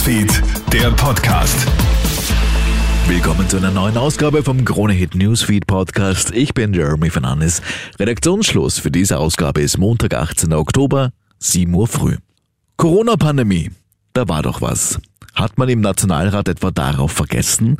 Newsfeed, der Podcast. Willkommen zu einer neuen Ausgabe vom Krone Hit Newsfeed Podcast. Ich bin Jeremy Fernandes. Redaktionsschluss für diese Ausgabe ist Montag, 18. Oktober, 7 Uhr früh. Corona-Pandemie. Da war doch was. Hat man im Nationalrat etwa darauf vergessen?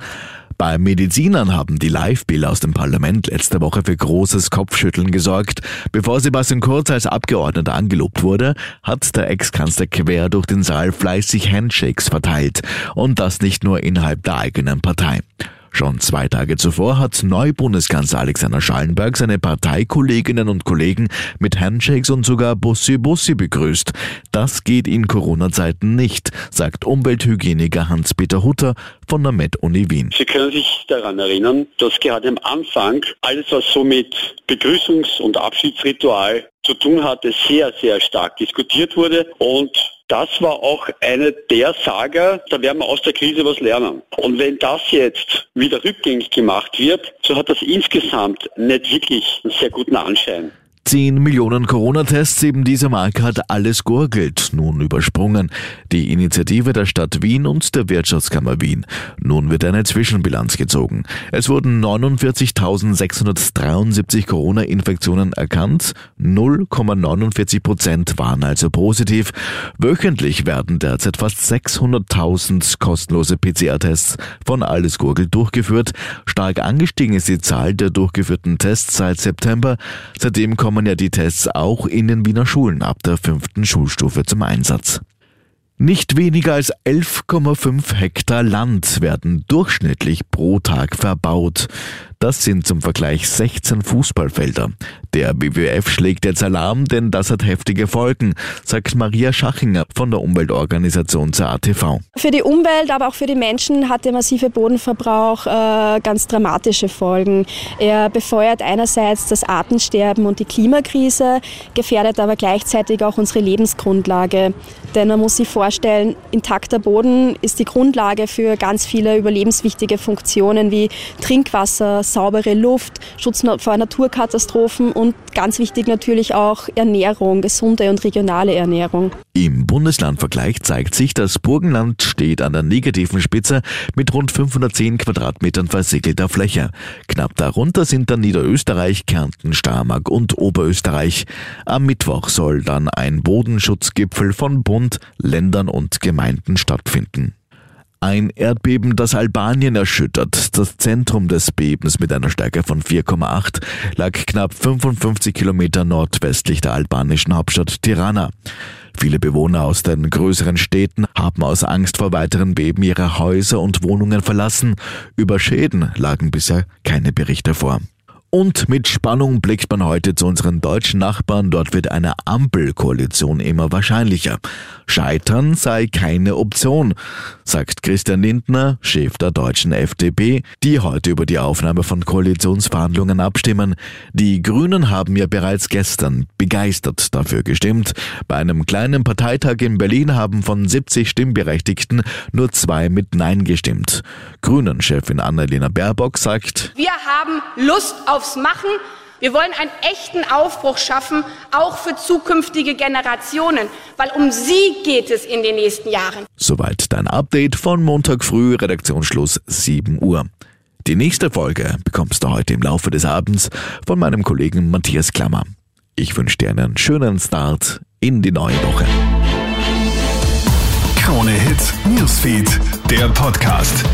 Bei Medizinern haben die Live-Bilder aus dem Parlament letzte Woche für großes Kopfschütteln gesorgt. Bevor Sebastian Kurz als Abgeordneter angelobt wurde, hat der Ex-Kanzler quer durch den Saal fleißig Handshakes verteilt. Und das nicht nur innerhalb der eigenen Partei. Schon zwei Tage zuvor hat Neubundeskanzler Alexander Schallenberg seine Parteikolleginnen und Kollegen mit Handshakes und sogar Bussi Bussi begrüßt. Das geht in Corona-Zeiten nicht, sagt Umwelthygieniker Hans-Peter Hutter von der Med-Uni Wien. Sie können sich daran erinnern, dass gerade am Anfang alles, was so mit Begrüßungs- und Abschiedsritual zu tun hatte, sehr, sehr stark diskutiert wurde und das war auch eine der Sager, da werden wir aus der Krise was lernen. Und wenn das jetzt wieder rückgängig gemacht wird, so hat das insgesamt nicht wirklich einen sehr guten Anschein. 10 Millionen Corona-Tests, eben diese Marke hat alles gurgelt, nun übersprungen. Die Initiative der Stadt Wien und der Wirtschaftskammer Wien. Nun wird eine Zwischenbilanz gezogen. Es wurden 49.673 Corona-Infektionen erkannt, 0,49 Prozent waren also positiv. Wöchentlich werden derzeit fast 600.000 kostenlose PCR-Tests von Alles Gurgel durchgeführt. Stark angestiegen ist die Zahl der durchgeführten Tests seit September. Seitdem kommen kommen ja die Tests auch in den Wiener Schulen ab der fünften Schulstufe zum Einsatz. Nicht weniger als 11,5 Hektar Land werden durchschnittlich pro Tag verbaut. Das sind zum Vergleich 16 Fußballfelder. Der WWF schlägt jetzt Alarm, denn das hat heftige Folgen, sagt Maria Schachinger von der Umweltorganisation zur ATV. Für die Umwelt, aber auch für die Menschen hat der massive Bodenverbrauch äh, ganz dramatische Folgen. Er befeuert einerseits das Artensterben und die Klimakrise, gefährdet aber gleichzeitig auch unsere Lebensgrundlage. Denn man muss sich vorstellen, intakter Boden ist die Grundlage für ganz viele überlebenswichtige Funktionen wie Trinkwasser, saubere Luft, Schutz vor Naturkatastrophen und ganz wichtig natürlich auch Ernährung, gesunde und regionale Ernährung. Im Bundeslandvergleich zeigt sich, das Burgenland steht an der negativen Spitze mit rund 510 Quadratmetern versiegelter Fläche. Knapp darunter sind dann Niederösterreich, Kärnten, Starmark und Oberösterreich. Am Mittwoch soll dann ein Bodenschutzgipfel von Bund, Ländern und Gemeinden stattfinden. Ein Erdbeben, das Albanien erschüttert. Das Zentrum des Bebens mit einer Stärke von 4,8 lag knapp 55 Kilometer nordwestlich der albanischen Hauptstadt Tirana. Viele Bewohner aus den größeren Städten haben aus Angst vor weiteren Beben ihre Häuser und Wohnungen verlassen. Über Schäden lagen bisher keine Berichte vor. Und mit Spannung blickt man heute zu unseren deutschen Nachbarn. Dort wird eine Ampelkoalition immer wahrscheinlicher. Scheitern sei keine Option, sagt Christian Lindner, Chef der deutschen FDP, die heute über die Aufnahme von Koalitionsverhandlungen abstimmen. Die Grünen haben ja bereits gestern begeistert dafür gestimmt. Bei einem kleinen Parteitag in Berlin haben von 70 Stimmberechtigten nur zwei mit Nein gestimmt. Grünen-Chefin Annalena Baerbock sagt, Wir haben Lust auf aufs Machen. Wir wollen einen echten Aufbruch schaffen, auch für zukünftige Generationen, weil um sie geht es in den nächsten Jahren. Soweit dein Update von Montag früh, Redaktionsschluss 7 Uhr. Die nächste Folge bekommst du heute im Laufe des Abends von meinem Kollegen Matthias Klammer. Ich wünsche dir einen schönen Start in die neue Woche. Krone Hits, Newsfeed, der Podcast.